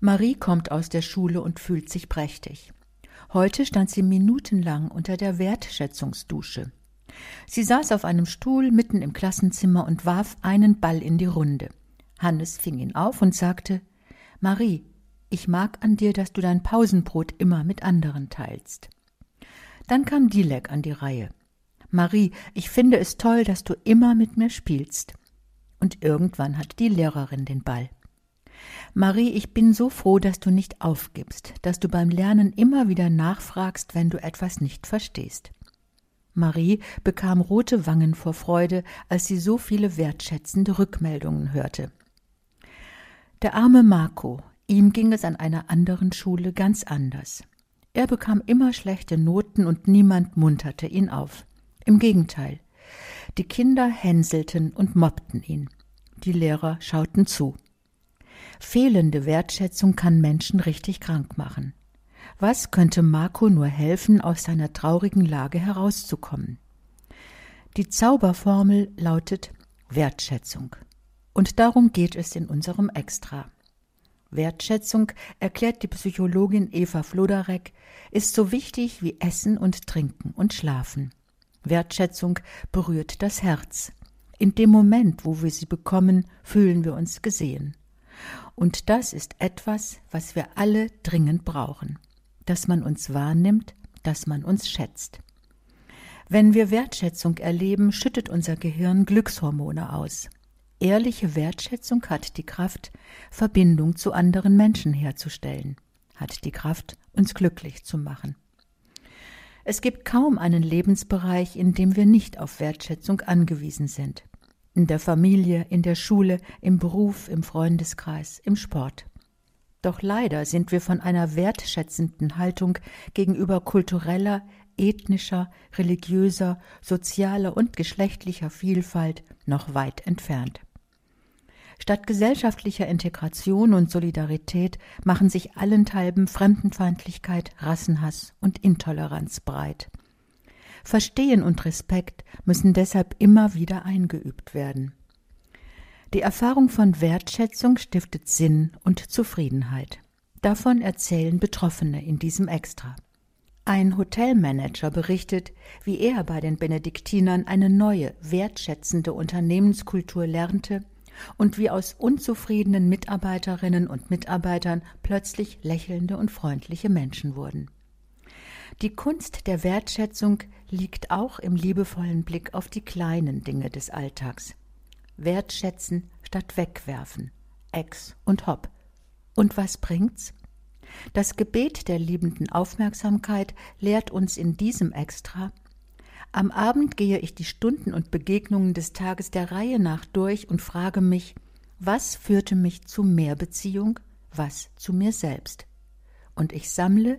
Marie kommt aus der Schule und fühlt sich prächtig. Heute stand sie minutenlang unter der Wertschätzungsdusche. Sie saß auf einem Stuhl mitten im Klassenzimmer und warf einen Ball in die Runde. Hannes fing ihn auf und sagte Marie, ich mag an dir, dass du dein Pausenbrot immer mit anderen teilst. Dann kam Dilek an die Reihe. Marie, ich finde es toll, dass du immer mit mir spielst. Und irgendwann hatte die Lehrerin den Ball. Marie, ich bin so froh, dass du nicht aufgibst, dass du beim Lernen immer wieder nachfragst, wenn du etwas nicht verstehst. Marie bekam rote Wangen vor Freude, als sie so viele wertschätzende Rückmeldungen hörte. Der arme Marco, ihm ging es an einer anderen Schule ganz anders. Er bekam immer schlechte Noten und niemand munterte ihn auf. Im Gegenteil. Die Kinder hänselten und mobbten ihn. Die Lehrer schauten zu. Fehlende Wertschätzung kann Menschen richtig krank machen. Was könnte Marco nur helfen, aus seiner traurigen Lage herauszukommen? Die Zauberformel lautet Wertschätzung. Und darum geht es in unserem Extra. Wertschätzung, erklärt die Psychologin Eva Flodarek, ist so wichtig wie Essen und Trinken und Schlafen. Wertschätzung berührt das Herz. In dem Moment, wo wir sie bekommen, fühlen wir uns gesehen. Und das ist etwas, was wir alle dringend brauchen. Dass man uns wahrnimmt, dass man uns schätzt. Wenn wir Wertschätzung erleben, schüttet unser Gehirn Glückshormone aus. Ehrliche Wertschätzung hat die Kraft, Verbindung zu anderen Menschen herzustellen, hat die Kraft, uns glücklich zu machen. Es gibt kaum einen Lebensbereich, in dem wir nicht auf Wertschätzung angewiesen sind. In der Familie, in der Schule, im Beruf, im Freundeskreis, im Sport. Doch leider sind wir von einer wertschätzenden Haltung gegenüber kultureller, ethnischer, religiöser, sozialer und geschlechtlicher Vielfalt noch weit entfernt. Statt gesellschaftlicher Integration und Solidarität machen sich allenthalben Fremdenfeindlichkeit, Rassenhass und Intoleranz breit. Verstehen und Respekt müssen deshalb immer wieder eingeübt werden. Die Erfahrung von Wertschätzung stiftet Sinn und Zufriedenheit. Davon erzählen Betroffene in diesem Extra. Ein Hotelmanager berichtet, wie er bei den Benediktinern eine neue, wertschätzende Unternehmenskultur lernte und wie aus unzufriedenen Mitarbeiterinnen und Mitarbeitern plötzlich lächelnde und freundliche Menschen wurden. Die Kunst der Wertschätzung liegt auch im liebevollen Blick auf die kleinen Dinge des Alltags. Wertschätzen statt wegwerfen. Ex und hopp. Und was bringt's? Das Gebet der liebenden Aufmerksamkeit lehrt uns in diesem Extra, am Abend gehe ich die Stunden und Begegnungen des Tages der Reihe nach durch und frage mich, was führte mich zu mehr Beziehung, was zu mir selbst. Und ich sammle